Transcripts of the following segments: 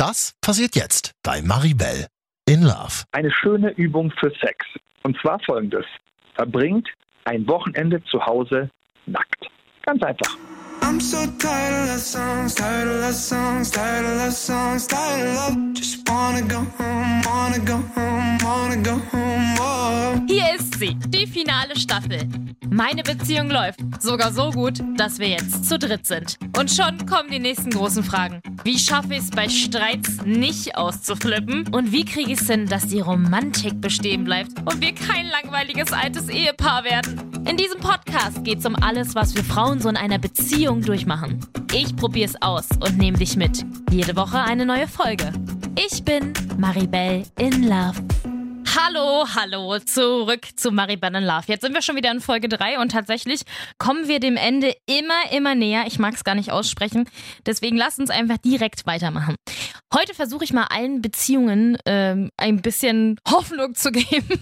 Das passiert jetzt bei Maribel in Love. Eine schöne Übung für Sex. Und zwar folgendes. Verbringt ein Wochenende zu Hause nackt. Ganz einfach. I'm so tired of love songs, tired of love songs, tired of love songs, tired of love. Just wanna go home, wanna go home, wanna go home. Oh. Hier ist sie, die finale Staffel. Meine Beziehung läuft sogar so gut, dass wir jetzt zu dritt sind. Und schon kommen die nächsten großen Fragen. Wie schaffe ich es bei Streits nicht auszuflippen? Und wie kriege ich es hin, dass die Romantik bestehen bleibt und wir kein langweiliges altes Ehepaar werden? In diesem Podcast geht es um alles, was wir Frauen so in einer Beziehung durchmachen. Ich probiere es aus und nehme dich mit. Jede Woche eine neue Folge. Ich bin Maribel in Love. Hallo, hallo, zurück zu Maribel in Love. Jetzt sind wir schon wieder in Folge 3 und tatsächlich kommen wir dem Ende immer, immer näher. Ich mag es gar nicht aussprechen. Deswegen lasst uns einfach direkt weitermachen. Heute versuche ich mal allen Beziehungen ähm, ein bisschen Hoffnung zu geben.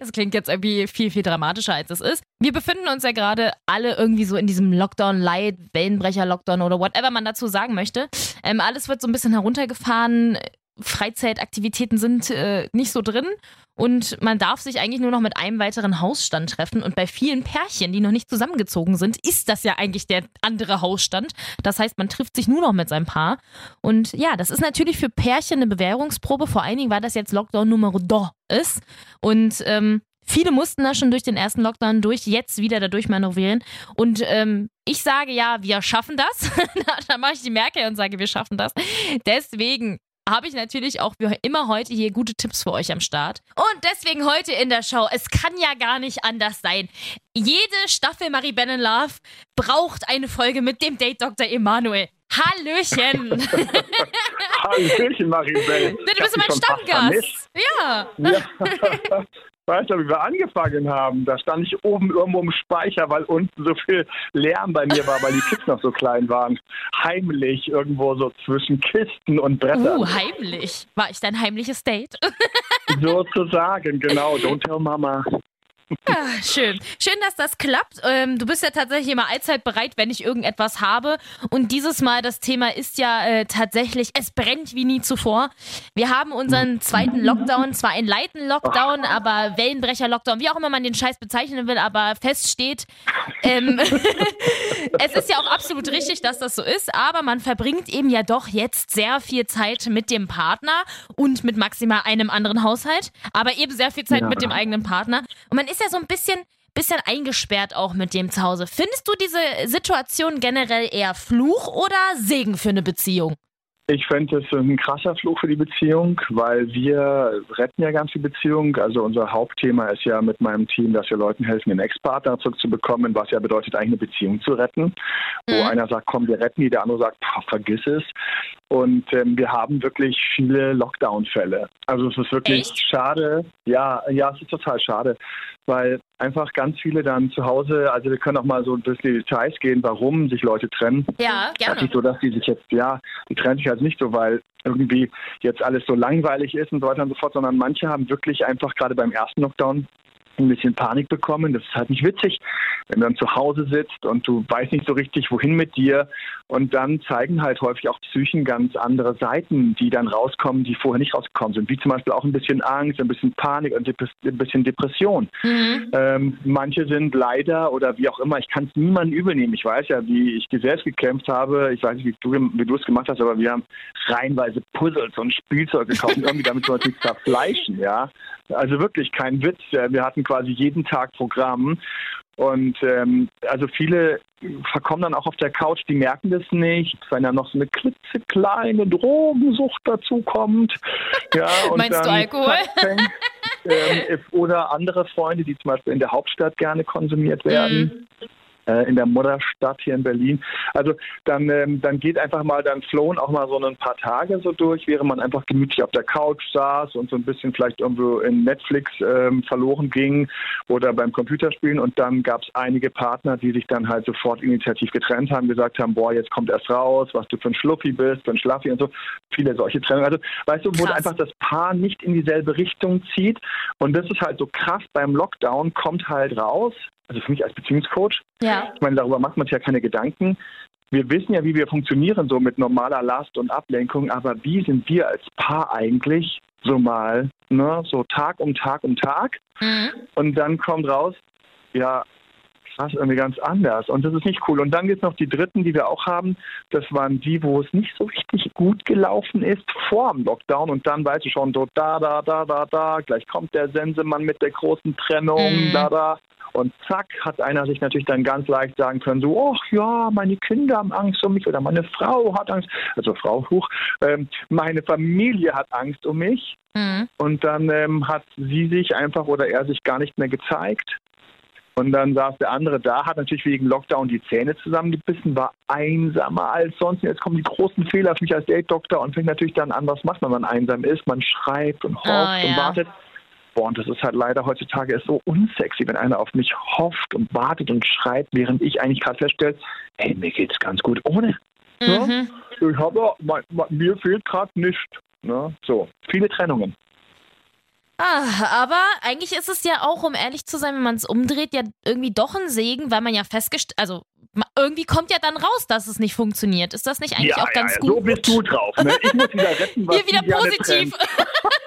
Das klingt jetzt irgendwie viel, viel dramatischer, als es ist. Wir befinden uns ja gerade alle irgendwie so in diesem Lockdown-Light, Wellenbrecher-Lockdown oder whatever man dazu sagen möchte. Ähm, alles wird so ein bisschen heruntergefahren. Freizeitaktivitäten sind äh, nicht so drin und man darf sich eigentlich nur noch mit einem weiteren Hausstand treffen. Und bei vielen Pärchen, die noch nicht zusammengezogen sind, ist das ja eigentlich der andere Hausstand. Das heißt, man trifft sich nur noch mit seinem Paar. Und ja, das ist natürlich für Pärchen eine Bewährungsprobe, vor allen Dingen, weil das jetzt Lockdown Nummer do ist. Und ähm, Viele mussten da schon durch den ersten Lockdown durch, jetzt wieder dadurch manövrieren. Und ähm, ich sage ja, wir schaffen das. da mache ich die Merke und sage, wir schaffen das. Deswegen habe ich natürlich auch wie immer heute hier gute Tipps für euch am Start. Und deswegen heute in der Show, es kann ja gar nicht anders sein. Jede Staffel Marie Ben Love braucht eine Folge mit dem Date Dr. Emanuel. Hallöchen. Hallöchen, Maribel. Du bist mein Stammgast. Ja. ja. Weißt du, wie wir angefangen haben? Da stand ich oben irgendwo im Speicher, weil unten so viel Lärm bei mir war, weil die Kids noch so klein waren. Heimlich irgendwo so zwischen Kisten und Brettern. Uh, heimlich. War ich dein heimliches Date? Sozusagen, genau. Don't tell Mama. Ah, schön. Schön, dass das klappt. Ähm, du bist ja tatsächlich immer allzeit bereit, wenn ich irgendetwas habe. Und dieses Mal, das Thema ist ja äh, tatsächlich, es brennt wie nie zuvor. Wir haben unseren zweiten Lockdown, zwar ein Leiten-Lockdown, aber Wellenbrecher-Lockdown, wie auch immer man den Scheiß bezeichnen will, aber fest steht, ähm, es ist ja auch absolut richtig, dass das so ist, aber man verbringt eben ja doch jetzt sehr viel Zeit mit dem Partner und mit maximal einem anderen Haushalt, aber eben sehr viel Zeit ja. mit dem eigenen Partner. Und man ist ist ja so ein bisschen, bisschen eingesperrt auch mit dem zu Hause. Findest du diese Situation generell eher Fluch oder Segen für eine Beziehung? Ich fände es ein krasser Fluch für die Beziehung, weil wir retten ja ganz die Beziehung. Also unser Hauptthema ist ja mit meinem Team, dass wir Leuten helfen, den Ex-Partner zurückzubekommen, was ja bedeutet, eigentlich eine Beziehung zu retten. Mhm. Wo einer sagt, komm, wir retten die, der andere sagt, vergiss es. Und ähm, wir haben wirklich viele Lockdown-Fälle. Also es ist wirklich Echt? schade. Ja, ja, es ist total schade, weil einfach ganz viele dann zu Hause, also wir können auch mal so ein bisschen Details gehen, warum sich Leute trennen. Ja, gerne. Das ist so, dass die sich jetzt, ja, die trennen sich halt nicht so, weil irgendwie jetzt alles so langweilig ist und so weiter und so fort, sondern manche haben wirklich einfach gerade beim ersten Lockdown ein bisschen Panik bekommen. Das ist halt nicht witzig, wenn du dann zu Hause sitzt und du weißt nicht so richtig, wohin mit dir. Und dann zeigen halt häufig auch Psychen ganz andere Seiten, die dann rauskommen, die vorher nicht rausgekommen sind. Wie zum Beispiel auch ein bisschen Angst, ein bisschen Panik und ein bisschen Depression. Mhm. Ähm, manche sind leider oder wie auch immer, ich kann es niemandem übernehmen. Ich weiß ja, wie ich selbst gekämpft habe. Ich weiß nicht, wie du, wie du es gemacht hast, aber wir haben reihenweise Puzzles und Spielzeug gekauft, irgendwie damit wir uns nicht zerfleischen, ja. Also wirklich kein Witz. Wir hatten quasi jeden Tag Programm. Und ähm, also viele verkommen dann auch auf der Couch, die merken das nicht, wenn dann noch so eine klitzekleine Drogensucht dazu kommt. Ja, und Meinst du Alkohol? Fängt, ähm, oder andere Freunde, die zum Beispiel in der Hauptstadt gerne konsumiert werden. Mhm in der Mutterstadt hier in Berlin. Also dann, ähm, dann geht einfach mal, dann flohen auch mal so ein paar Tage so durch, während man einfach gemütlich auf der Couch saß und so ein bisschen vielleicht irgendwo in Netflix ähm, verloren ging oder beim Computerspielen. Und dann gab es einige Partner, die sich dann halt sofort initiativ getrennt haben, gesagt haben, boah, jetzt kommt erst raus, was du für ein Schluffi bist, für ein Schlaffi und so. Viele solche Trennungen. Also, weißt du, wo krass. einfach das Paar nicht in dieselbe Richtung zieht. Und das ist halt so krass beim Lockdown, kommt halt raus, also für mich als Beziehungscoach, Ja. ich meine, darüber macht man sich ja keine Gedanken. Wir wissen ja, wie wir funktionieren, so mit normaler Last und Ablenkung, aber wie sind wir als Paar eigentlich so mal, ne, so Tag um Tag um Tag? Mhm. Und dann kommt raus, ja, krass, irgendwie ganz anders. Und das ist nicht cool. Und dann gibt es noch die dritten, die wir auch haben. Das waren die, wo es nicht so richtig gut gelaufen ist vor dem Lockdown. Und dann weißt du schon so, da, da, da, da, da, gleich kommt der Sensemann mit der großen Trennung, Mhm. da, da. Und zack, hat einer sich natürlich dann ganz leicht sagen können, so, ach ja, meine Kinder haben Angst um mich oder meine Frau hat Angst, also Frau, hoch, ähm, meine Familie hat Angst um mich. Mhm. Und dann ähm, hat sie sich einfach oder er sich gar nicht mehr gezeigt. Und dann saß der andere da, hat natürlich wegen Lockdown die Zähne zusammengebissen, war einsamer als sonst. Jetzt kommen die großen Fehler für mich als Date-Doktor und fängt natürlich dann an, was macht man, wenn man einsam ist. Man schreibt und hofft und ja. wartet. Und das ist halt leider heutzutage ist so unsexy, wenn einer auf mich hofft und wartet und schreibt, während ich eigentlich gerade feststelle, hey, mir geht's ganz gut ohne. Ja? Mhm. Ich habe, mir fehlt gerade nichts. Ne? So, viele Trennungen. Ah, aber eigentlich ist es ja auch, um ehrlich zu sein, wenn man es umdreht, ja irgendwie doch ein Segen, weil man ja festgestellt, also irgendwie kommt ja dann raus, dass es nicht funktioniert. Ist das nicht eigentlich auch ganz ja, gut? So bist du drauf. Ne? Ich muss wieder retten, was Hier wieder positiv.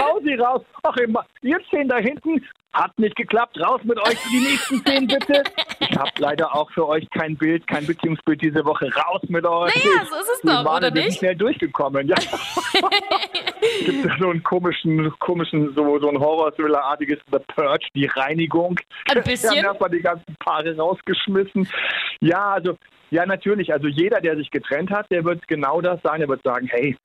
Hau sie raus. Ach, immer. Ihr zehn da hinten, hat nicht geklappt. Raus mit euch die nächsten zehn, bitte. Ich habe leider auch für euch kein Bild, kein Beziehungsbild diese Woche. Raus mit euch. Naja, so ist es doch, waren oder nicht? schnell durchgekommen. Ja. Gibt es so einen komischen, komischen, so, so ein Horror-Thriller-artiges The Purge, die Reinigung. Ein Wir bisschen. haben erstmal die ganzen Paare rausgeschmissen. Ja, also, ja, natürlich. Also jeder, der sich getrennt hat, der wird genau das sagen. Er wird sagen, hey,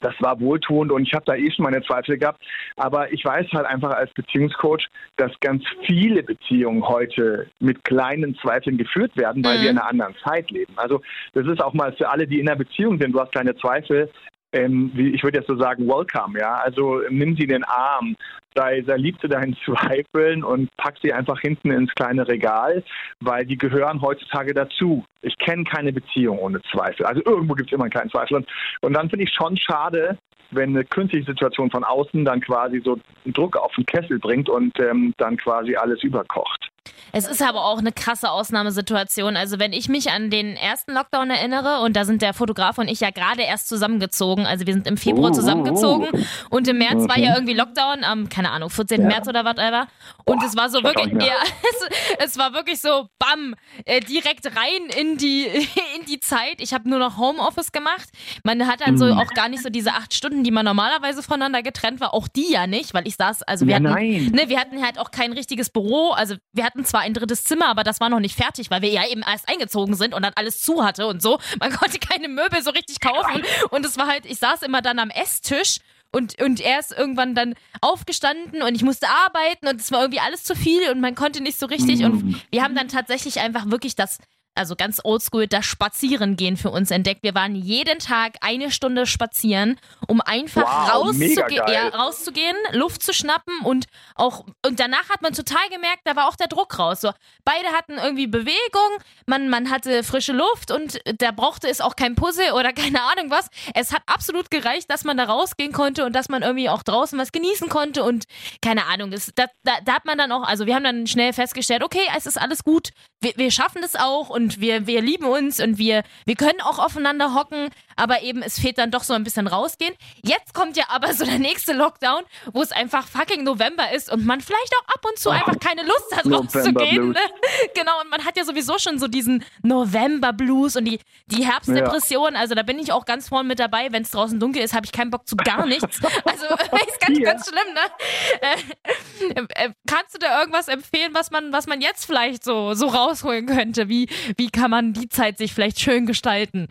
das war wohltuend und ich habe da eh schon meine Zweifel gehabt. Aber ich weiß halt einfach als Beziehungscoach, dass ganz viele Beziehungen heute mit kleinen Zweifeln geführt werden, weil Mhm. wir in einer anderen Zeit leben. Also das ist auch mal für alle, die in einer Beziehung sind, du hast kleine Zweifel. Ähm, wie, ich würde jetzt so sagen, welcome, ja. Also nimm sie in den Arm, sei, sei lieb zu deinen Zweifeln und pack sie einfach hinten ins kleine Regal, weil die gehören heutzutage dazu. Ich kenne keine Beziehung ohne Zweifel. Also irgendwo gibt es immer einen kleinen Zweifel. Und, und dann finde ich schon schade, wenn eine künstliche Situation von außen dann quasi so Druck auf den Kessel bringt und ähm, dann quasi alles überkocht. Es ist aber auch eine krasse Ausnahmesituation. Also wenn ich mich an den ersten Lockdown erinnere und da sind der Fotograf und ich ja gerade erst zusammengezogen, also wir sind im Februar Oh, oh, zusammengezogen und im März war Mhm. ja irgendwie Lockdown am, keine Ahnung, 14. Ja. März oder whatever. Und Boah, es war so wirklich, ja, es, es war wirklich so, bam, äh, direkt rein in die, in die Zeit. Ich habe nur noch Homeoffice gemacht. Man hat dann so Mhm. auch gar nicht so diese acht Stunden, die man normalerweise voneinander getrennt war, auch die ja nicht, weil ich saß, also wir Ja, hatten, nein. ne, wir hatten halt auch kein richtiges Büro. Also wir hatten zwar ein drittes Zimmer, aber das war noch nicht fertig, weil wir ja eben erst eingezogen sind und dann alles zu hatte und so. Man konnte keine Möbel so richtig kaufen. Und es war halt, ich saß immer dann am Esstisch. Und, und er ist irgendwann dann aufgestanden und ich musste arbeiten und es war irgendwie alles zu viel und man konnte nicht so richtig. Mhm. Und wir haben dann tatsächlich einfach wirklich das, also ganz oldschool, das Spazierengehen für uns entdeckt. Wir waren jeden Tag eine Stunde spazieren, um einfach Wow, rauszuge ja, rauszugehen, Luft zu schnappen und auch, und danach hat man total gemerkt, da war auch der Druck raus. So, beide hatten irgendwie Bewegung, man, man hatte frische Luft und da brauchte es auch kein Puzzle oder keine Ahnung was. Es hat absolut gereicht, dass man da rausgehen konnte und dass man irgendwie auch draußen was genießen konnte und keine Ahnung, es, da, da, da hat man dann auch, also wir haben dann schnell festgestellt, okay, es ist alles gut, wir, wir schaffen das auch und wir, wir lieben uns und wir, wir können auch aufeinander hocken, aber eben es fehlt dann doch so ein bisschen rausgehen. Jetzt kommt ja aber so der nächste Lockdown, wo es einfach fucking November ist und man vielleicht auch ab und zu einfach keine Lust hat rauszugehen. Ne? Genau, und man hat ja sowieso schon so diesen November Blues und die, die Herbstdepression. Also da bin ich auch ganz vorne mit dabei. Wenn es draußen dunkel ist, habe ich keinen Bock zu gar nichts. Also ist ganz, Hier. ganz schlimm, ne? Äh, äh, kannst du da irgendwas empfehlen, was man, was man jetzt vielleicht so, so rausholen könnte? Wie, wie kann man die Zeit sich vielleicht schön gestalten?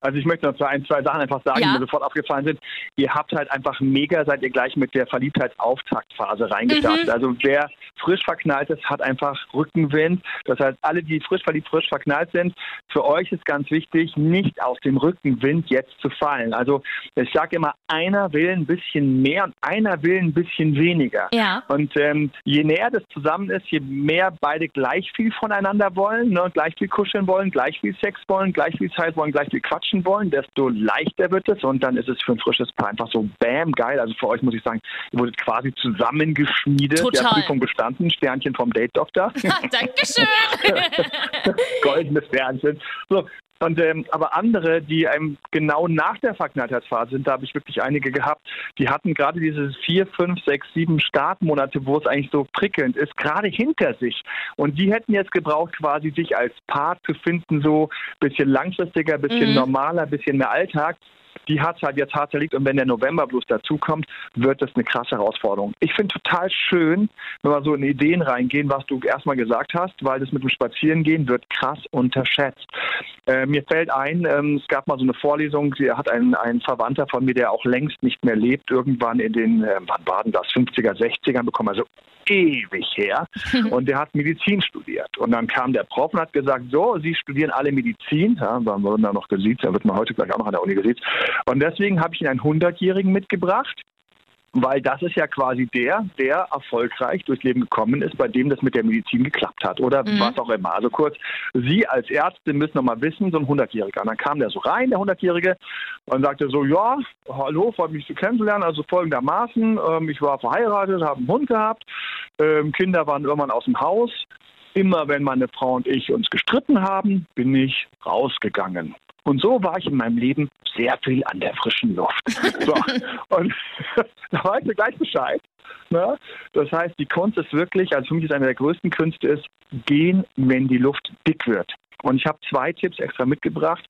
Also ich möchte noch zwei, ein, zwei Sachen einfach sagen, Ja. die mir sofort aufgefallen sind. Ihr habt halt einfach mega, seid ihr gleich mit der Verliebtheitsauftaktphase reingestartet. Mhm. Also wer frisch verknallt ist, hat einfach Rückenwind. Das heißt, alle, die frisch verliebt, frisch verknallt sind, für euch ist ganz wichtig, nicht aus dem Rückenwind jetzt zu fallen. Also ich sage immer, einer will ein bisschen mehr und einer will ein bisschen weniger. Ja. Und ähm, je näher das zusammen ist, je mehr beide gleich viel voneinander wollen, ne, gleich viel kuscheln wollen, gleich viel Sex wollen, gleich viel Zeit wollen, gleich viel quatschen quatschen wollen, desto leichter wird es und dann ist es für ein frisches Paar einfach so bam, geil. Also für euch muss ich sagen, ihr wurdet quasi zusammengeschmiedet. Total. Der Prüfung bestanden, Sternchen vom Date-Doktor. Dankeschön. Goldenes Sternchen. So, und ähm, aber andere, die einem genau nach der Verknalltheitsphase sind, da habe ich wirklich einige gehabt, die hatten gerade diese vier, fünf, sechs, sieben Startmonate, wo es eigentlich so prickelnd ist, gerade hinter sich. Und die hätten jetzt gebraucht, quasi sich als Paar zu finden, so ein bisschen langfristiger, ein bisschen Mhm. normaler, ein bisschen mehr Alltag. Die hat halt jetzt hart erlebt und wenn der November Blues dazukommt, wird das eine krasse Herausforderung. Ich finde total schön, wenn wir so in Ideen reingehen, was du erstmal gesagt hast, weil das mit dem Spazierengehen wird krass unterschätzt. Äh, mir fällt ein, ähm, es gab mal so eine Vorlesung, sie hat ein, ein Verwandter von mir, der auch längst nicht mehr lebt, irgendwann in den, äh, wann war denn das, 50er, 60ern bekommen, also ewig her. Und der hat Medizin studiert. Und dann kam der Prof und hat gesagt, so, Sie studieren alle Medizin. Ja, wir da noch gesiezt, da wird man heute gleich auch noch an der Uni gesiezt. Und deswegen habe ich Ihnen einen 100-Jährigen mitgebracht. Weil das ist ja quasi der, der erfolgreich durchs Leben gekommen ist, bei dem das mit der Medizin geklappt hat oder Mhm. was auch immer. Also kurz, Sie als Ärztin müssen noch mal wissen, so ein 100-Jähriger. Und dann kam der so rein, der 100-Jährige, und sagte so, ja, hallo, freut mich, Sie kennenzulernen. Also folgendermaßen, ähm, ich war verheiratet, habe einen Hund gehabt, ähm, Kinder waren irgendwann aus dem Haus. Immer wenn meine Frau und ich uns gestritten haben, bin ich rausgegangen. Und so war ich in meinem Leben sehr viel an der frischen Luft. So. Und da weißt du gleich Bescheid. Ne? Das heißt, die Kunst ist wirklich, also für mich ist eine der größten Künste ist, gehen, wenn die Luft dick wird. Und ich habe zwei Tipps extra mitgebracht.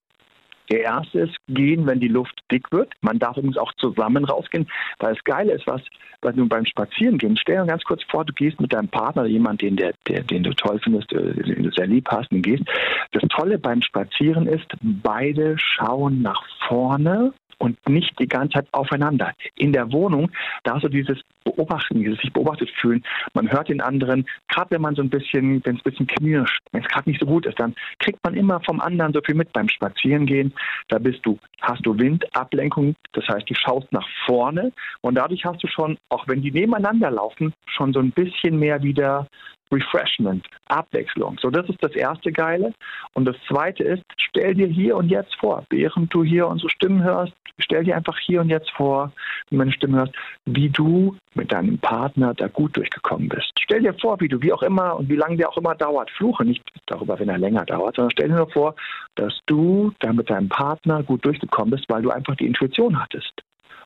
Der erste ist, gehen, wenn die Luft dick wird. Man darf übrigens auch zusammen rausgehen, weil das Geile ist, was, was du beim Spazierengehen, stell dir ganz kurz vor, du gehst mit deinem Partner jemand, den, der, der, den du toll findest, äh, den du sehr lieb hast, und gehst. Das Tolle beim Spazieren ist, beide schauen nach vorne und nicht die ganze Zeit aufeinander. In der Wohnung, da hast du dieses Beobachten, dieses sich beobachtet fühlen. Man hört den anderen, gerade wenn man so ein bisschen, wenn es ein bisschen knirscht, wenn es gerade nicht so gut ist, dann kriegt man immer vom anderen so viel mit beim Spazierengehen. Da bist du, hast du Windablenkung, das heißt, du schaust nach vorne und dadurch hast du schon, auch wenn die nebeneinander laufen, schon so ein bisschen mehr wieder Refreshment, Abwechslung. So, das ist das erste Geile. Und das zweite ist, stell dir hier und jetzt vor, während du hier unsere Stimmen hörst, stell dir einfach hier und jetzt vor, wenn meine Stimme hörst, wie du mit deinem Partner da gut durchgekommen bist. Stell dir vor, wie du, wie auch immer und wie lange der auch immer dauert, fluche nicht darüber, wenn er länger dauert, sondern stell dir nur vor, dass du da mit deinem Partner gut durchgekommen bist, weil du einfach die Intuition hattest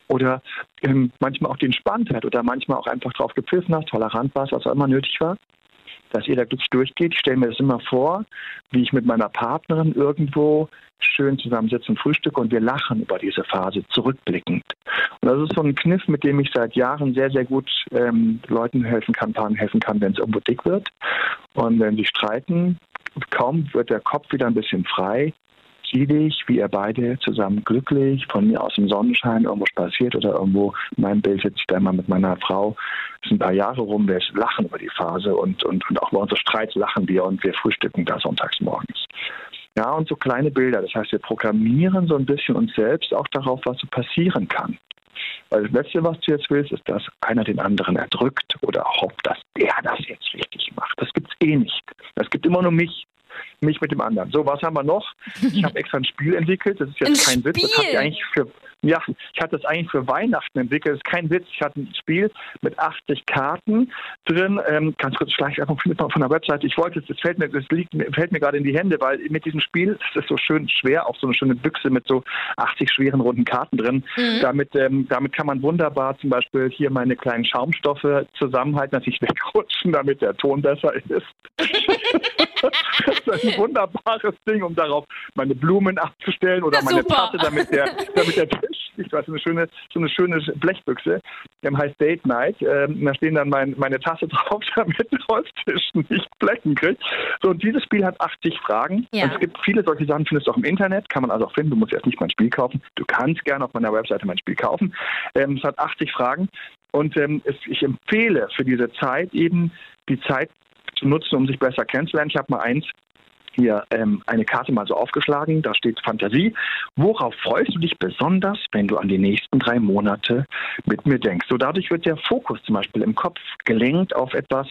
oder ähm, manchmal auch die Entspanntheit oder manchmal auch einfach drauf gepfiffen hast, tolerant warst, was auch immer nötig war, dass ihr da glücklich durchgeht. Ich stelle mir das immer vor, wie ich mit meiner Partnerin irgendwo schön zusammensitze und frühstücke und wir lachen über diese Phase zurückblickend. Und das ist so ein Kniff, mit dem ich seit Jahren sehr, sehr gut ähm, Leuten helfen kann, Paaren helfen kann, wenn es irgendwo dick wird. Und wenn sie streiten, kaum wird der Kopf wieder ein bisschen frei, dich, wie ihr beide zusammen glücklich von mir aus im Sonnenschein irgendwo spaziert oder irgendwo, in meinem Bild sitze ich da immer mit meiner Frau, es sind ein paar Jahre rum, wir lachen über die Phase und, und, und auch bei unseren Streits lachen wir und wir frühstücken da sonntags morgens. Ja, und so kleine Bilder. Das heißt, wir programmieren so ein bisschen uns selbst auch darauf, was so passieren kann. Weil das Letzte, was du jetzt willst, ist, dass einer den anderen erdrückt oder hofft, dass der das jetzt richtig macht. Das gibt's eh nicht. Es gibt immer nur mich. Mich mit dem anderen. So, was haben wir noch? Ich habe extra ein Spiel entwickelt. Das ist jetzt Ein kein Witz. Das habe ich Spiel? eigentlich für, ja, ich hatte das eigentlich für Weihnachten entwickelt. Das ist kein Witz. Ich hatte ein Spiel mit 80 Karten drin. Ähm, ganz kurz Schleichwerbung findet man von der Webseite. Ich wollte es, fällt mir, das liegt, fällt mir gerade in die Hände, weil mit diesem Spiel, das ist so schön schwer, auch so eine schöne Büchse mit so 80 schweren runden Karten drin. Mhm. Damit, ähm, damit kann man wunderbar zum Beispiel hier meine kleinen Schaumstoffe zusammenhalten, dass ich wegrutschen, damit der Ton besser ist. das ist ein wunderbares Ding, um darauf meine Blumen abzustellen oder meine super. Tasse, damit der, damit der Tisch, ich weiß, so eine schöne, so eine schöne Blechbüchse, die heißt Date Night. Ähm, da stehen dann mein, meine Tasse drauf, damit der Holztisch nicht Flecken kriegt. So, und dieses Spiel hat 80 Fragen. Ja. Und es gibt viele solche Sachen, findest du auch im Internet, kann man also auch finden. Du musst erst nicht mein Spiel kaufen. Du kannst gerne auf meiner Webseite mein Spiel kaufen. Ähm, es hat 80 Fragen. Und ähm, es, ich empfehle für diese Zeit eben die Zeit zu nutzen, um sich besser kennenzulernen. Ich habe mal eins hier ähm, eine Karte mal so aufgeschlagen, da steht Fantasie. Worauf freust du dich besonders, wenn du an die nächsten drei Monate mit mir denkst? So dadurch wird der Fokus zum Beispiel im Kopf gelenkt auf etwas,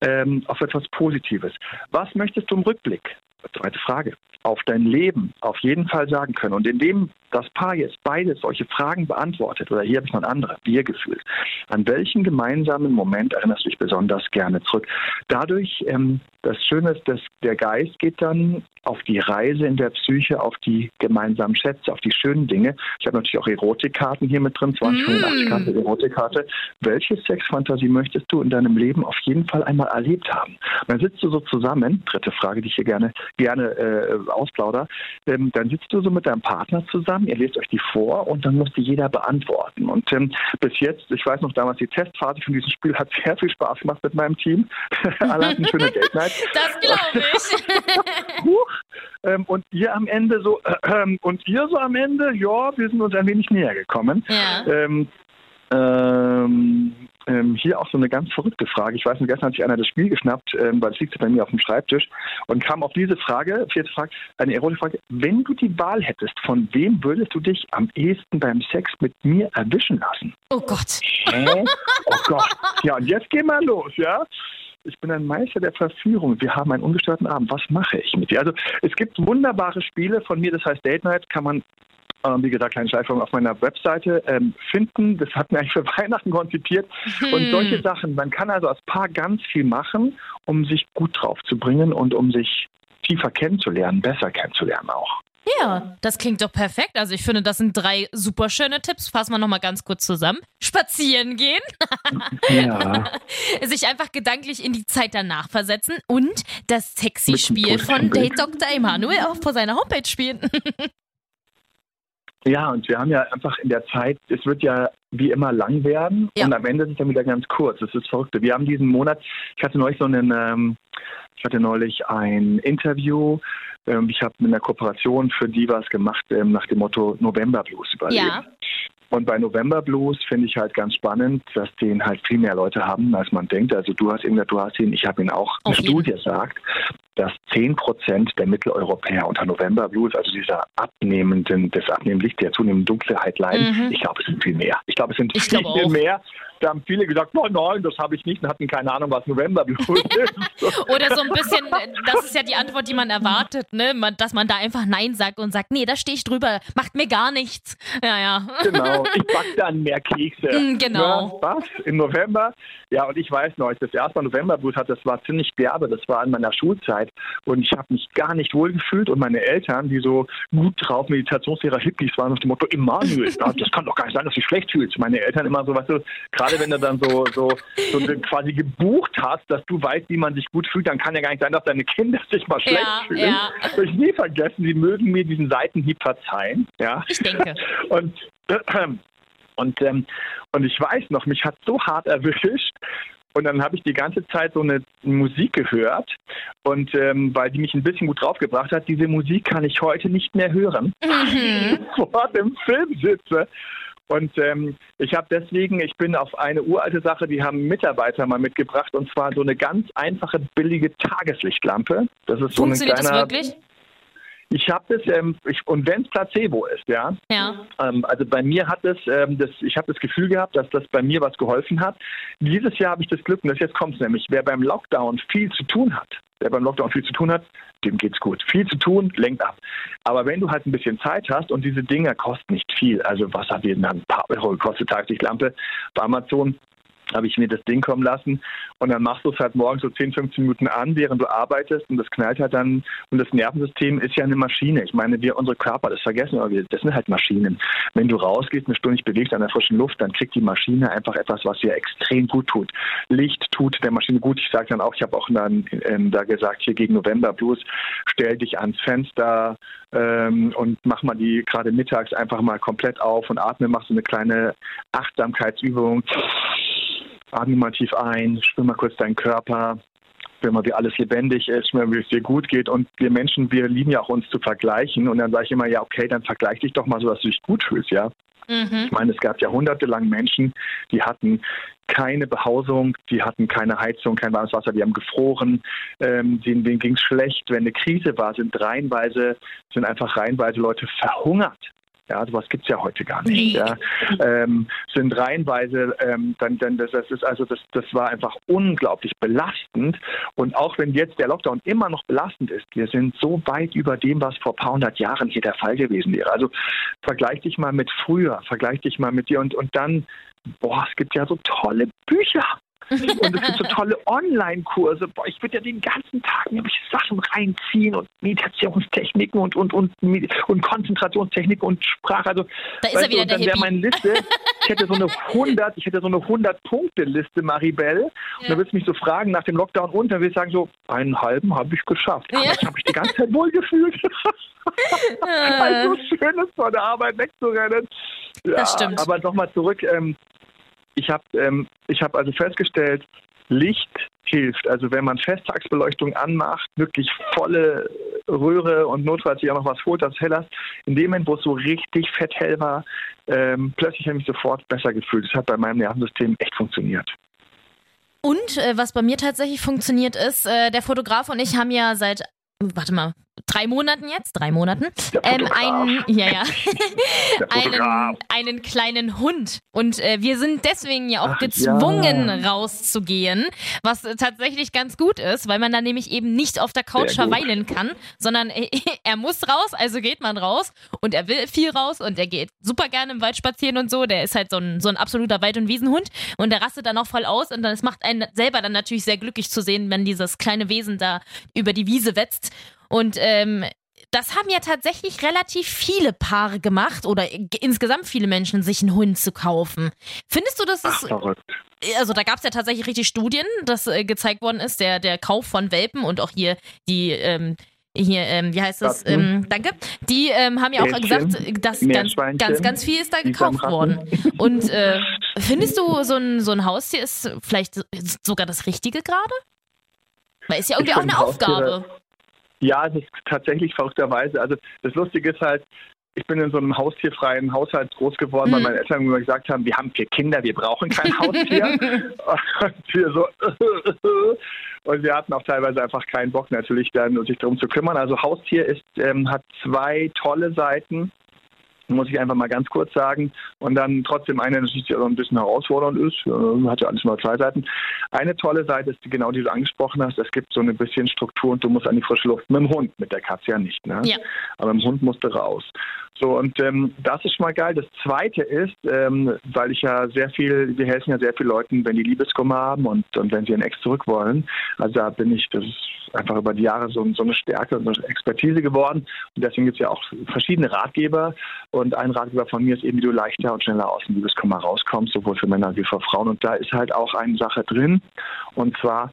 ähm, auf etwas Positives. Was möchtest du im Rückblick? Zweite Frage, auf dein Leben auf jeden Fall sagen können. Und indem das Paar jetzt beide solche Fragen beantwortet, oder hier habe ich noch ein anderes, wir gefühlt, an welchen gemeinsamen Moment erinnerst du dich besonders gerne zurück? Dadurch, ähm, das Schöne ist, dass der Geist geht dann auf die Reise in der Psyche, auf die gemeinsamen Schätze, auf die schönen Dinge. Ich habe natürlich auch Erotikkarten hier mit drin, 2085 mm. Karte Erotikkarte. Welche Sexfantasie möchtest du in deinem Leben auf jeden Fall einmal erlebt haben? Und dann sitzt du so zusammen, dritte Frage, die ich hier gerne, gerne äh, ausplauder, ähm, dann sitzt du so mit deinem Partner zusammen, ihr lest euch die vor und dann muss die jeder beantworten. Und ähm, bis jetzt, ich weiß noch damals, die Testphase von diesem Spiel hat sehr viel Spaß gemacht mit meinem Team. Alle hatten schöne Date Night. Das glaube ich. Huch, ähm, und ihr am Ende so, äh, und ihr so am Ende, ja, wir sind uns ein wenig näher gekommen. Ja. Ähm, ähm, ähm, hier auch so eine ganz verrückte Frage. Ich weiß nicht, gestern hat sich einer das Spiel geschnappt, ähm, weil es liegt bei mir auf dem Schreibtisch und kam auf diese Frage, vierte Frage, eine erotische Frage. Wenn du die Wahl hättest, von wem würdest du dich am ehesten beim Sex mit mir erwischen lassen? Oh Gott. Hä? Oh Gott. Ja, und jetzt gehen wir los, ja? Ich bin ein Meister der Verführung. Wir haben einen ungestörten Abend. Was mache ich mit dir? Also es gibt wunderbare Spiele von mir, das heißt Date Night, kann man ähm, wie gesagt, kleine Schleifung auf meiner Webseite ähm, finden. Das hat mir eigentlich für Weihnachten konzipiert. Hm. Und solche Sachen, man kann also als Paar ganz viel machen, um sich gut drauf zu bringen und um sich tiefer kennenzulernen, besser kennenzulernen auch. Ja, das klingt doch perfekt. Also ich finde, das sind drei super schöne Tipps. Fassen wir nochmal ganz kurz zusammen. Spazieren gehen. ja. Sich einfach gedanklich in die Zeit danach versetzen und das sexy Spiel von Date Dr. Emanuel auch vor seiner Homepage spielen. Ja, und wir haben ja einfach in der Zeit, es wird ja wie immer lang werden ja. und am Ende ist es dann wieder ganz kurz. Das ist verrückt. Wir haben diesen Monat, ich hatte neulich so einen, ähm, ich hatte neulich ein Interview ähm, ich habe mit einer Kooperation für die was gemacht ähm, nach dem Motto November Blues überlegt. Ja. Und bei November Blues finde ich halt ganz spannend, dass den halt viel mehr Leute haben, als man denkt. Also du hast ihn, du hast ihn, ich habe ihn auch. Eine Studie sagt, dass 10 Prozent der Mitteleuropäer unter November Blues, also dieser abnehmenden, des abnehmenden Licht, der zunehmenden Dunkelheit leiden. Mhm. Ich glaube, es sind viel mehr. Ich glaube, es sind ich viel, viel mehr. Da haben viele gesagt, oh nein, das habe ich nicht und hatten keine Ahnung, was November Blues ist. Oder so ein bisschen, das ist ja die Antwort, die man erwartet, ne? dass man da einfach Nein sagt und sagt, nee, da stehe ich drüber, macht mir gar nichts. Ja, ja. Genau, ich backe dann mehr Kekse. Mm, genau. Ja, was? Im November? Ja, und ich weiß noch, als ich das erste Mal November Blues hatte, das war ziemlich derbe, das war in meiner Schulzeit und ich habe mich gar nicht wohl gefühlt und meine Eltern, die so gut drauf Meditationslehrer Hippies waren, auf dem Motto, Immanuel, das kann doch gar nicht sein, dass du dich schlecht fühlst. Meine Eltern immer so, weißt du, gerade gerade wenn du dann so, so, so quasi gebucht hast, dass du weißt, wie man sich gut fühlt, dann kann ja gar nicht sein, dass deine Kinder sich mal schlecht ja, fühlen. Ja. Das ich nie vergessen, sie mögen mir diesen Seitenhieb verzeihen. Ja. Ich denke. Und, äh, und, ähm, und ich weiß noch, mich hat so hart erwischt, und dann habe ich die ganze Zeit so eine Musik gehört. Und ähm, weil die mich ein bisschen gut draufgebracht hat, diese Musik kann ich heute nicht mehr hören. Mhm. vor dem Film sitze und ähm, ich habe deswegen, ich bin auf eine uralte Sache, die haben Mitarbeiter mal mitgebracht, und zwar so eine ganz einfache, billige Tageslichtlampe. Das ist so Funktioniert ein kleiner, das wirklich? Ich habe das, ähm, ich, und wenn es Placebo ist, ja. ja. Ähm, also bei mir hat es, ähm, das, ich habe das Gefühl gehabt, dass das bei mir was geholfen hat. Dieses Jahr habe ich das Glück, und das jetzt kommt es nämlich, wer beim Lockdown viel zu tun hat, der beim Lockdown viel zu tun hat, dem geht's gut. Viel zu tun, lenkt ab. Aber wenn du halt ein bisschen Zeit hast und diese Dinger kosten nicht viel, also was hat jeden ein paar Euro gekostet, Tageslichtlampe bei Amazon, habe ich mir das Ding kommen lassen und dann machst du es halt morgens so 10, 15 Minuten an, während du arbeitest und das knallt halt dann und das Nervensystem ist ja eine Maschine. Ich meine, wir, unsere Körper, das vergessen wir, das sind halt Maschinen. Wenn du rausgehst, eine Stunde bewegst an der frischen Luft, dann kriegt die Maschine einfach etwas, was ihr extrem gut tut. Licht tut der Maschine gut. Ich sage dann auch, ich habe auch dann ähm, da gesagt, hier gegen November Blues, stell dich ans Fenster ähm, und mach mal die gerade mittags einfach mal komplett auf und atme, mach so eine kleine Achtsamkeitsübung atme mal tief ein, spür mal kurz deinen Körper, spür mal, wie alles lebendig ist, spür mal, wie es dir gut geht. Und wir Menschen, wir lieben ja auch uns zu vergleichen. Und dann sage ich immer, ja, okay, dann vergleich dich doch mal so, dass du dich gut fühlst, ja. Mhm. Ich meine, es gab jahrhundertelang Menschen, die hatten keine Behausung, die hatten keine Heizung, kein warmes Wasser, die haben gefroren, ähm, denen, denen ging es schlecht. Wenn eine Krise war, sind reihenweise, sind einfach reihenweise Leute verhungert Ja, sowas gibt es ja heute gar nicht. Ja. Ähm, sind reihenweise, ähm, dann, dann das, das ist also das, das war einfach unglaublich belastend. Und auch wenn jetzt der Lockdown immer noch belastend ist, wir sind so weit über dem, was vor ein paar hundert Jahren hier der Fall gewesen wäre. Also vergleich dich mal mit früher, vergleich dich mal mit dir und, und dann, boah, es gibt ja so tolle Bücher. Und es gibt so tolle Online-Kurse. Boah, ich würde ja den ganzen Tag irgendwelche Sachen reinziehen und Meditationstechniken und, und, und, und Konzentrationstechniken und Sprache. Also, da ist er wieder du, der dann wäre meine Liste, ich hätte so eine 100, ich hätte so eine 100-Punkte-Liste, Maribel. Und ja. dann würdest du mich so fragen nach dem Lockdown und dann würde ich sagen so, einen halben habe ich geschafft. Aber ja. das habe ich die ganze Zeit wohl gefühlt. also schön ist von der Arbeit wegzurennen. Ja, das stimmt. Aber nochmal zurück, ähm, ich habe ähm, hab also festgestellt, Licht hilft. Also wenn man Festtagsbeleuchtung anmacht, wirklich volle Röhre und notfalls sich auch noch was holt, das heller. In dem Moment, wo es so richtig fetthell war, ähm, plötzlich habe ich mich sofort besser gefühlt. Das hat bei meinem Nervensystem echt funktioniert. Und äh, was bei mir tatsächlich funktioniert ist, äh, der Fotograf und ich haben ja seit, warte mal, drei Monaten jetzt, drei Monaten, ähm, einen, ja, ja, einen, einen kleinen Hund. Und äh, wir sind deswegen ja auch Ach, gezwungen, ja. rauszugehen, was äh, tatsächlich ganz gut ist, weil man dann nämlich eben nicht auf der Couch verweilen kann, sondern äh, er muss raus, also geht man raus und er will viel raus und er geht super gerne im Wald spazieren und so. Der ist halt so ein, so ein absoluter Wald- und Wiesenhund und der rastet dann auch voll aus und dann, es macht einen selber dann natürlich sehr glücklich zu sehen, wenn dieses kleine Wesen da über die Wiese wetzt. Und ähm, das haben ja tatsächlich relativ viele Paare gemacht oder insgesamt viele Menschen, sich einen Hund zu kaufen. Findest du, dass es. verrückt. Also da gab es ja tatsächlich richtig Studien, dass äh, gezeigt worden ist, der, der Kauf von Welpen und auch hier die. Ähm, hier, ähm, wie heißt das? Ähm, danke. Die ähm, haben ja auch gesagt, dass ganz, ganz, ganz viel ist da gekauft worden. Und äh, findest du, so ein, so ein Haustier ist vielleicht sogar das Richtige gerade? Weil ist ja irgendwie auch eine Aufgabe. Ja, es ist tatsächlich verrückterweise. Also das Lustige ist halt, ich bin in so einem haustierfreien Haushalt groß geworden, mhm. weil meine Eltern immer gesagt haben, wir haben vier Kinder, wir brauchen kein Haustier. und wir so und wir hatten auch teilweise einfach keinen Bock natürlich dann sich darum zu kümmern. Also Haustier ist, ähm, hat zwei tolle Seiten muss ich einfach mal ganz kurz sagen. Und dann trotzdem eine, die so ein bisschen herausfordernd ist, äh, hat ja alles mal zwei Seiten. Eine tolle Seite ist genau die du angesprochen hast. Es gibt so ein bisschen Struktur und du musst an die frische Luft. Mit dem Hund, mit der Katze ja nicht. Ne? Ja. Aber mit dem Hund musst du raus. So, und ähm, das ist schon mal geil. Das Zweite ist, ähm, weil ich ja sehr viel, wir helfen ja sehr vielen Leuten, wenn die Liebeskummer haben und, und wenn sie einen Ex zurück wollen. Also da bin ich, das ist einfach über die Jahre so, so eine Stärke, so eine Expertise geworden. Und deswegen gibt es ja auch verschiedene Ratgeber. Und ein Ratgeber von mir ist eben, wie du leichter und schneller aus dem Liebeskummer rauskommst, sowohl für Männer wie für Frauen. Und da ist halt auch eine Sache drin. Und zwar,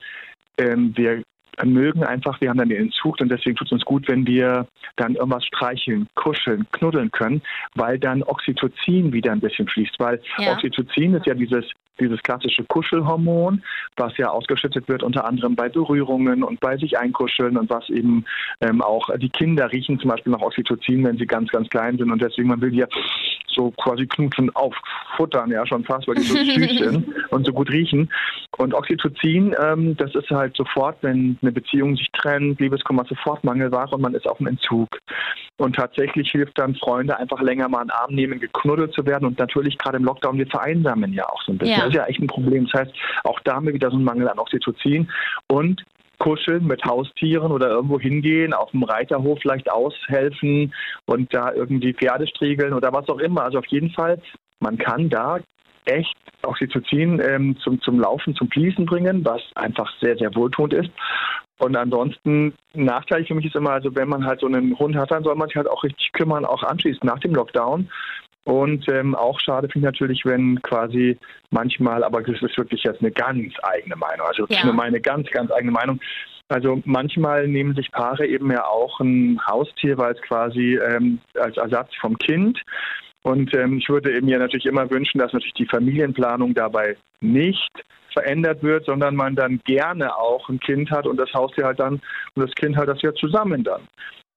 ähm, wir mögen einfach, wir haben dann den Entzug und deswegen tut es uns gut, wenn wir dann irgendwas streicheln, kuscheln, knuddeln können, weil dann Oxytocin wieder ein bisschen fließt, weil ja. Oxytocin ist ja dieses dieses klassische Kuschelhormon, was ja ausgeschüttet wird unter anderem bei Berührungen und bei sich einkuscheln und was eben ähm, auch die Kinder riechen zum Beispiel nach Oxytocin, wenn sie ganz, ganz klein sind. Und deswegen man will ja so quasi knutschen auffuttern, ja schon fast, weil die so süß sind und so gut riechen. Und Oxytocin, ähm, das ist halt sofort, wenn eine Beziehung sich trennt, Liebeskummer sofort Mangelware und man ist auf dem Entzug. Und tatsächlich hilft dann Freunde einfach länger mal einen Arm nehmen, geknuddelt zu werden und natürlich gerade im Lockdown, wir vereinsamen ja auch so ein bisschen. Ja. Das ist ja echt ein Problem. Das heißt, auch da haben wir wieder so einen Mangel an Oxytocin. Und kuscheln mit Haustieren oder irgendwo hingehen, auf dem Reiterhof vielleicht aushelfen und da irgendwie Pferde striegeln oder was auch immer. Also auf jeden Fall, man kann da echt Oxytocin ähm, zum, zum Laufen, zum Fließen bringen, was einfach sehr, sehr wohltuend ist. Und ansonsten, Nachteil für mich ist immer, also wenn man halt so einen Hund hat, dann soll man sich halt auch richtig kümmern, auch anschließend nach dem Lockdown. Und ähm, auch schade finde ich natürlich, wenn quasi manchmal, aber das ist wirklich jetzt eine ganz eigene Meinung, also ja. nur meine ganz, ganz eigene Meinung. Also manchmal nehmen sich Paare eben ja auch ein Haustier, weil es quasi ähm, als Ersatz vom Kind. Und ähm, ich würde eben ja natürlich immer wünschen, dass natürlich die Familienplanung dabei nicht verändert wird, sondern man dann gerne auch ein Kind hat und das Haustier halt dann und das Kind halt das ja zusammen dann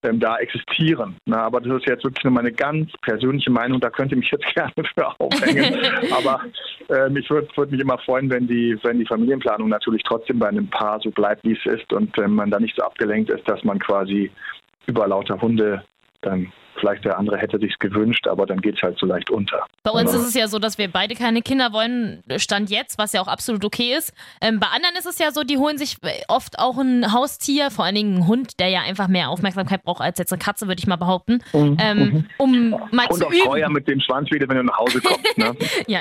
ähm, da existieren. Na, aber das ist jetzt wirklich nur meine ganz persönliche Meinung, da könnte mich jetzt gerne für aufhängen. aber ähm, ich würde würd mich immer freuen, wenn die, wenn die Familienplanung natürlich trotzdem bei einem Paar so bleibt, wie es ist und ähm, man da nicht so abgelenkt ist, dass man quasi über lauter Hunde dann vielleicht der andere hätte sich's gewünscht, aber dann geht es halt so leicht unter. Bei uns ist es ja so, dass wir beide keine Kinder wollen, Stand jetzt, was ja auch absolut okay ist. Ähm, bei anderen ist es ja so, die holen sich oft auch ein Haustier, vor allen Dingen einen Hund, der ja einfach mehr Aufmerksamkeit braucht als jetzt eine Katze, würde ich mal behaupten, mhm. ähm, mhm. um mal Und zu auch üben. Treuer mit dem Schwanz wieder, wenn du nach Hause kommst. Ne? ja,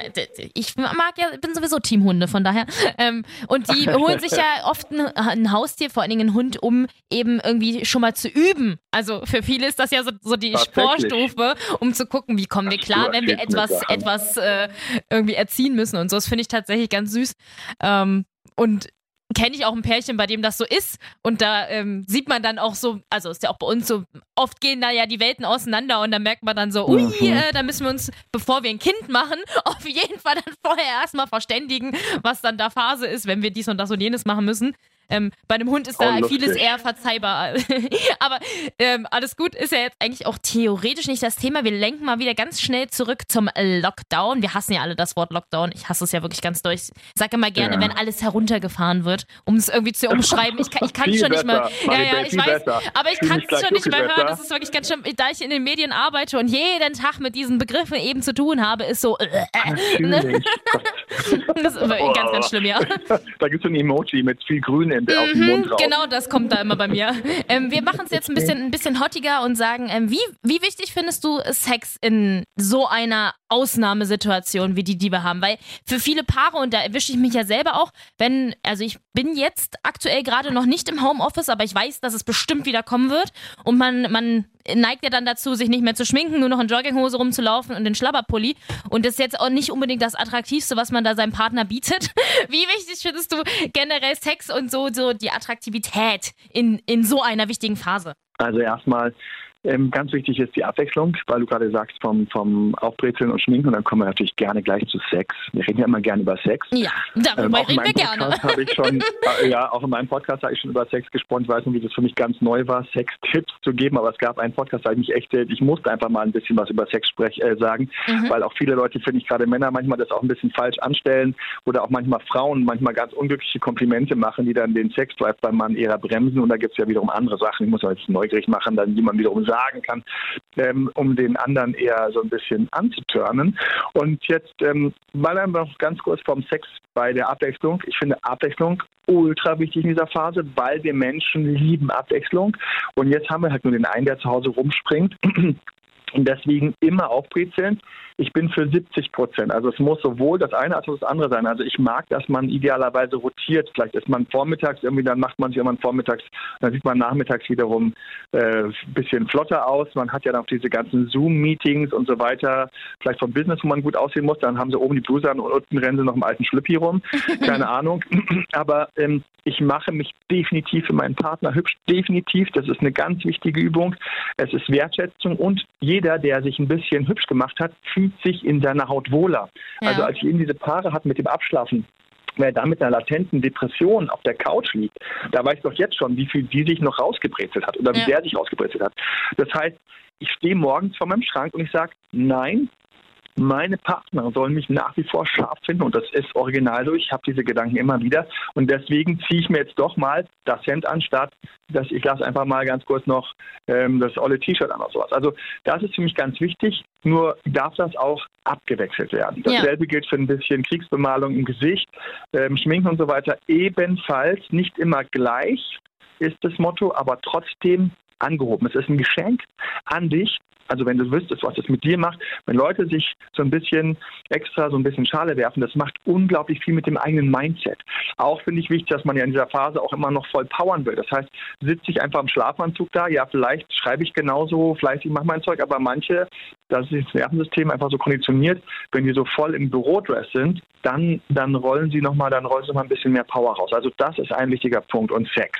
ich mag ja, bin sowieso Teamhunde, von daher. Ähm, und die holen sich ja oft ein, ein Haustier, vor allen Dingen einen Hund, um eben irgendwie schon mal zu üben. Also für viele ist das ja so, so die Vorstufe, um zu gucken, wie kommen wir klar, wenn wir etwas, etwas äh, irgendwie erziehen müssen und so. Das finde ich tatsächlich ganz süß. Ähm, und kenne ich auch ein Pärchen, bei dem das so ist. Und da ähm, sieht man dann auch so, also ist ja auch bei uns so, oft gehen da ja die Welten auseinander und da merkt man dann so, ui, mhm. äh, da müssen wir uns, bevor wir ein Kind machen, auf jeden Fall dann vorher erstmal verständigen, was dann da Phase ist, wenn wir dies und das und jenes machen müssen. Ähm, bei einem Hund ist da oh, vieles eher verzeihbar. Aber ähm, alles gut, ist ja jetzt eigentlich auch theoretisch nicht das Thema. Wir lenken mal wieder ganz schnell zurück zum Lockdown. Wir hassen ja alle das Wort Lockdown. Ich hasse es ja wirklich ganz durch. Ich sage immer gerne, ja. wenn alles heruntergefahren wird, um es irgendwie zu umschreiben. Ich kann, ich kann schon nicht mehr. Ja, ja, ich weiß. Besser. Aber ich kann es schon nicht mehr hören. Das ist wirklich ganz schön. Da ich in den Medien arbeite und jeden Tag mit diesen Begriffen eben zu tun habe, ist so. Äh, äh, ne? das ist ganz, ganz schlimm, ja. Da gibt es ein Emoji mit viel Grün der, mhm, auf dem Mund drauf. Genau, das kommt da immer bei mir. Ähm, wir machen es jetzt ein bisschen, ein bisschen hottiger und sagen, ähm, wie, wie wichtig findest du Sex in so einer Ausnahmesituation wie die, die wir haben? Weil für viele Paare, und da erwische ich mich ja selber auch, wenn, also ich bin jetzt aktuell gerade noch nicht im Homeoffice, aber ich weiß, dass es bestimmt wieder kommen wird und man, man neigt ja dann dazu, sich nicht mehr zu schminken, nur noch in Jogginghose rumzulaufen und den Schlabberpulli. Und das ist jetzt auch nicht unbedingt das Attraktivste, was man da seinem Partner bietet. Wie wichtig findest du generell Sex und so, so die Attraktivität in, in so einer wichtigen Phase? Also erstmal ähm, ganz wichtig ist die Abwechslung, weil du gerade sagst vom, vom Aufbrezeln und Schminken und dann kommen wir natürlich gerne gleich zu Sex. Wir reden ja immer gerne über Sex. Ja, darüber ähm, reden wir gerne. Ich schon, äh, ja, auch in meinem Podcast habe ich schon über Sex gesprochen. Ich weiß nicht, wie das für mich ganz neu war, Sex-Tipps zu geben, aber es gab einen Podcast, da ich mich echt, ich musste einfach mal ein bisschen was über Sex sprech, äh, sagen, mhm. weil auch viele Leute, finde ich, gerade Männer manchmal das auch ein bisschen falsch anstellen oder auch manchmal Frauen manchmal ganz unglückliche Komplimente machen, die dann den Sexdrive beim Mann eher bremsen und da gibt es ja wiederum andere Sachen, ich muss jetzt neugierig machen, dann die man wiederum sagt, sagen kann, ähm, um den anderen eher so ein bisschen anzutörnen. Und jetzt ähm, mal einfach ganz kurz vom Sex bei der Abwechslung. Ich finde Abwechslung ultra wichtig in dieser Phase, weil wir Menschen lieben Abwechslung. Und jetzt haben wir halt nur den einen, der zu Hause rumspringt. Und deswegen immer aufbrezeln. Ich bin für 70 Prozent. Also es muss sowohl das eine als auch das andere sein. Also ich mag, dass man idealerweise rotiert. Vielleicht ist man vormittags irgendwie, dann macht man sich irgendwann vormittags, dann sieht man nachmittags wiederum ein äh, bisschen flotter aus. Man hat ja noch diese ganzen Zoom-Meetings und so weiter. Vielleicht vom Business, wo man gut aussehen muss. Dann haben sie oben die Bluse an und unten rennen sie noch im alten Schlippi rum. Keine Ahnung. Aber ähm, ich mache mich definitiv für meinen Partner hübsch. Definitiv. Das ist eine ganz wichtige Übung. Es ist Wertschätzung und jeder, der sich ein bisschen hübsch gemacht hat, fühlt sich in seiner Haut wohler. Ja. Also als ich eben diese Paare hatte mit dem Abschlafen, wer da mit einer latenten Depression auf der Couch liegt, da weiß ich doch jetzt schon, wie viel die sich noch rausgebrezelt hat oder wie ja. der sich rausgebrezelt hat. Das heißt, ich stehe morgens vor meinem Schrank und ich sage, nein, meine Partner sollen mich nach wie vor scharf finden und das ist original so. Ich habe diese Gedanken immer wieder und deswegen ziehe ich mir jetzt doch mal das Hemd an, statt dass ich lasse einfach mal ganz kurz noch ähm, das olle T-Shirt an oder sowas. Also das ist für mich ganz wichtig. Nur darf das auch abgewechselt werden. Dasselbe ja. gilt für ein bisschen Kriegsbemalung im Gesicht, ähm, Schminken und so weiter. Ebenfalls nicht immer gleich ist das Motto, aber trotzdem angehoben. Es ist ein Geschenk an dich also wenn du wüsstest, was das mit dir macht, wenn Leute sich so ein bisschen extra so ein bisschen Schale werfen, das macht unglaublich viel mit dem eigenen Mindset. Auch finde ich wichtig, dass man ja in dieser Phase auch immer noch voll powern will. Das heißt, sitze ich einfach im Schlafanzug da, ja, vielleicht schreibe ich genauso fleißig, mache mein Zeug, aber manche, das ist das Nervensystem einfach so konditioniert, wenn die so voll im Bürodress sind, dann, dann rollen sie nochmal, dann rollen sie nochmal ein bisschen mehr Power raus. Also das ist ein wichtiger Punkt und Sex.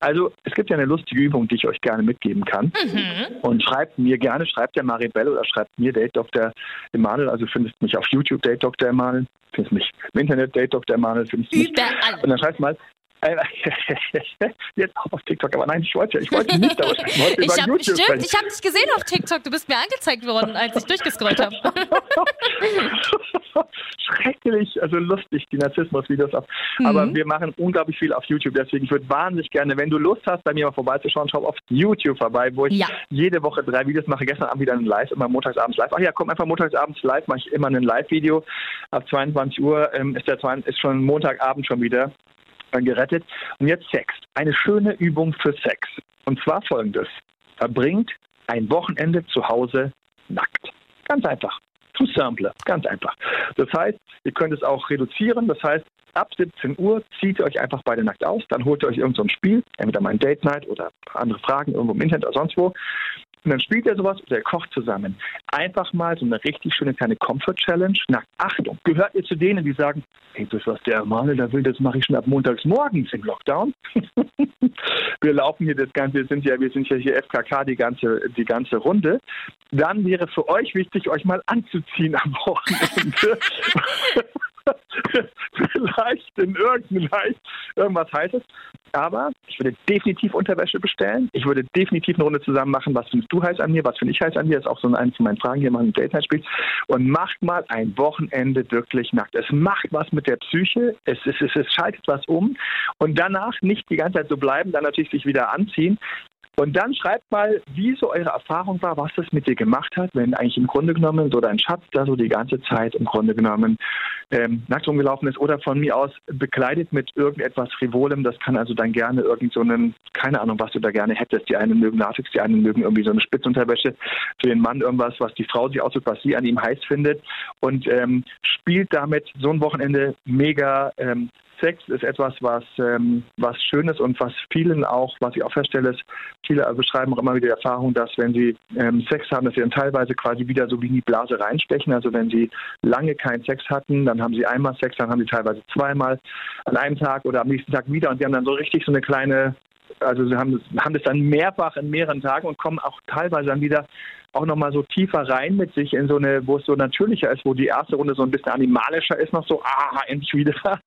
Also es gibt ja eine lustige Übung, die ich euch gerne mitgeben kann. Mhm. Und schreibt mir gerne, schreibt der Maribel oder schreibt mir Date Dr. Emanuel. Also findest mich auf YouTube Date Dr. Emanuel, findest mich im Internet Date Dr. Emanuel, findest mich. Überall. Und dann schreibt mal, Jetzt auch auf TikTok, aber nein, ich wollte, ich wollte nicht, aber ich wollte ich hab, YouTube Stimmt, ich habe dich gesehen auf TikTok. Du bist mir angezeigt worden, als ich durchgescrollt habe. Schrecklich. also lustig, die Narzissmus-Videos auf. Mhm. Aber wir machen unglaublich viel auf YouTube. Deswegen, ich würde wahnsinnig gerne, wenn du Lust hast, bei mir mal vorbeizuschauen, schau auf YouTube vorbei, wo ich ja. jede Woche drei Videos mache. Gestern Abend wieder ein Live, immer montagsabends live. Ach ja, komm einfach montagsabends live, mache ich immer ein Live-Video. Ab 22 Uhr ähm, ist, der, ist schon Montagabend schon wieder äh, gerettet. Und jetzt Sex. Eine schöne Übung für Sex. Und zwar folgendes. Verbringt ein Wochenende zu Hause nackt. Ganz einfach. Zu simple, ganz einfach. Das heißt, ihr könnt es auch reduzieren. Das heißt, ab 17 Uhr zieht ihr euch einfach beide nackt aus, dann holt ihr euch irgendein so Spiel, entweder mal ein Date Night oder andere Fragen irgendwo im Internet oder sonst wo. Und dann spielt er sowas oder er kocht zusammen. Einfach mal so eine richtig schöne kleine Comfort Challenge. Na, Achtung, gehört ihr zu denen, die sagen, hey, das was der Male da will, das mache ich schon ab montags morgens im Lockdown. wir laufen hier das Ganze, wir sind ja, wir sind ja hier FKK die ganze, die ganze Runde. Dann wäre für euch wichtig, euch mal anzuziehen am Wochenende. vielleicht in irgendeinem Leicht irgendwas Heißes. Aber ich würde definitiv Unterwäsche bestellen. Ich würde definitiv eine Runde zusammen machen. Was findest du heiß an mir? Was finde ich heiß an dir? Das ist auch so eine von meinen Fragen hier mal ein Date Night spielt. Und macht mal ein Wochenende wirklich nackt. Es macht was mit der Psyche. Es, es, es, es schaltet was um. Und danach nicht die ganze Zeit so bleiben, dann natürlich sich wieder anziehen. Und dann schreibt mal, wie so eure Erfahrung war, was das mit dir gemacht hat, wenn eigentlich im Grunde genommen so dein Schatz da so die ganze Zeit im Grunde genommen ähm, nackt rumgelaufen ist oder von mir aus bekleidet mit irgendetwas Frivolem. Das kann also dann gerne irgend so einen, keine Ahnung, was du da gerne hättest. Die einen mögen Latex, die einen mögen irgendwie so eine Spitzunterwäsche. Für den Mann irgendwas, was die Frau sich aussucht, was sie an ihm heiß findet. Und ähm, spielt damit so ein Wochenende mega ähm, Sex ist etwas, was, ähm, was Schönes und was vielen auch, was ich auch feststelle, ist, viele beschreiben auch immer wieder die Erfahrung, dass wenn sie ähm, Sex haben, dass sie dann teilweise quasi wieder so wie in die Blase reinstechen. Also wenn sie lange keinen Sex hatten, dann haben sie einmal Sex, dann haben sie teilweise zweimal an einem Tag oder am nächsten Tag wieder und sie haben dann so richtig so eine kleine also sie haben, haben das dann mehrfach in mehreren Tagen und kommen auch teilweise dann wieder auch nochmal so tiefer rein mit sich in so eine, wo es so natürlicher ist, wo die erste Runde so ein bisschen animalischer ist, noch so, ah, endlich wieder,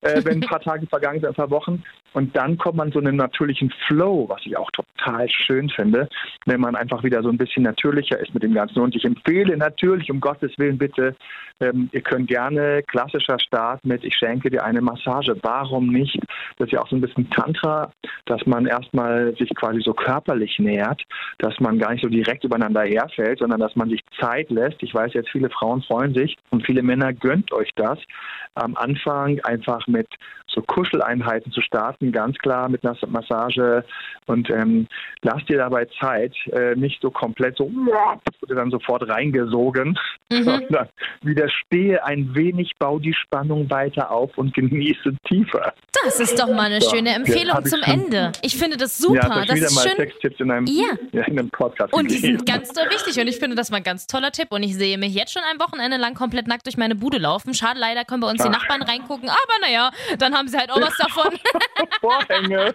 äh, wenn ein paar Tage vergangen sind, ein paar Wochen. Und dann kommt man so einen natürlichen Flow, was ich auch total schön finde, wenn man einfach wieder so ein bisschen natürlicher ist mit dem Ganzen. Und ich empfehle natürlich, um Gottes Willen bitte, ähm, ihr könnt gerne klassischer Start mit, ich schenke dir eine Massage. Warum nicht? Das ist ja auch so ein bisschen Tantra, dass man erstmal sich quasi so körperlich nähert, dass man gar nicht so direkt übereinander herfällt, sondern dass man sich Zeit lässt. Ich weiß jetzt, viele Frauen freuen sich und viele Männer gönnt euch das. Am Anfang einfach mit so Kuscheleinheiten zu starten, ganz klar mit einer Massage und ähm, lasst dir dabei Zeit, äh, nicht so komplett so, wurde dann sofort reingesogen, mhm. sondern widerstehe ein wenig, bau die Spannung weiter auf und genieße tiefer. Das ist doch mal eine so, schöne Empfehlung zum Ende. Ich finde das super. Ja, das ist schön. Sextipps in einem, ja. ja. in einem Podcast. Und die sind ganz so wichtig und ich finde das mal ein ganz toller Tipp und ich sehe mich jetzt schon ein Wochenende lang komplett nackt durch meine Bude laufen. Schade, leider können bei uns Ach. die Nachbarn reingucken, aber naja, dann haben sie halt auch was davon. Vorhänge.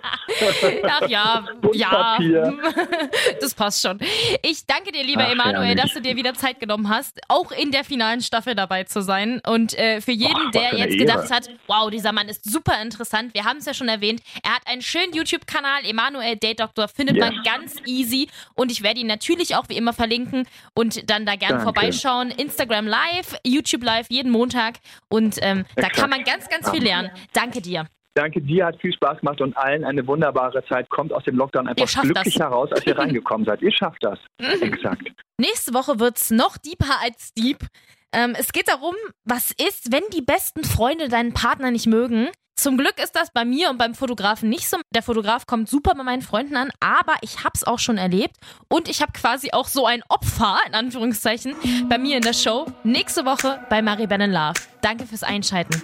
Ach ja, ja. Das passt schon. Ich danke dir, lieber Ach, Emanuel, dass du dir wieder Zeit genommen hast, auch in der finalen Staffel dabei zu sein. Und äh, für jeden, Boah, der jetzt Ehre. gedacht hat, wow, dieser Mann ist super interessant. Wir haben es ja schon erwähnt. Er hat einen schönen YouTube-Kanal, Emanuel Date Doctor, findet ja. man ganz easy. Und ich werde ihn natürlich auch wie immer verlinken und dann da gerne vorbeischauen. Instagram Live, YouTube Live jeden Montag. Und ähm, da kann man ganz, ganz viel lernen. Danke dir. Danke dir, hat viel Spaß gemacht und allen eine wunderbare Zeit. Kommt aus dem Lockdown einfach glücklich das. heraus, als ihr reingekommen seid. Ihr schafft das. Exakt. Nächste Woche wird es noch deeper als deep. Ähm, es geht darum, was ist, wenn die besten Freunde deinen Partner nicht mögen. Zum Glück ist das bei mir und beim Fotografen nicht so. Der Fotograf kommt super bei meinen Freunden an, aber ich habe es auch schon erlebt und ich habe quasi auch so ein Opfer, in Anführungszeichen, bei mir in der Show. Nächste Woche bei Maribel in Love. Danke fürs Einschalten.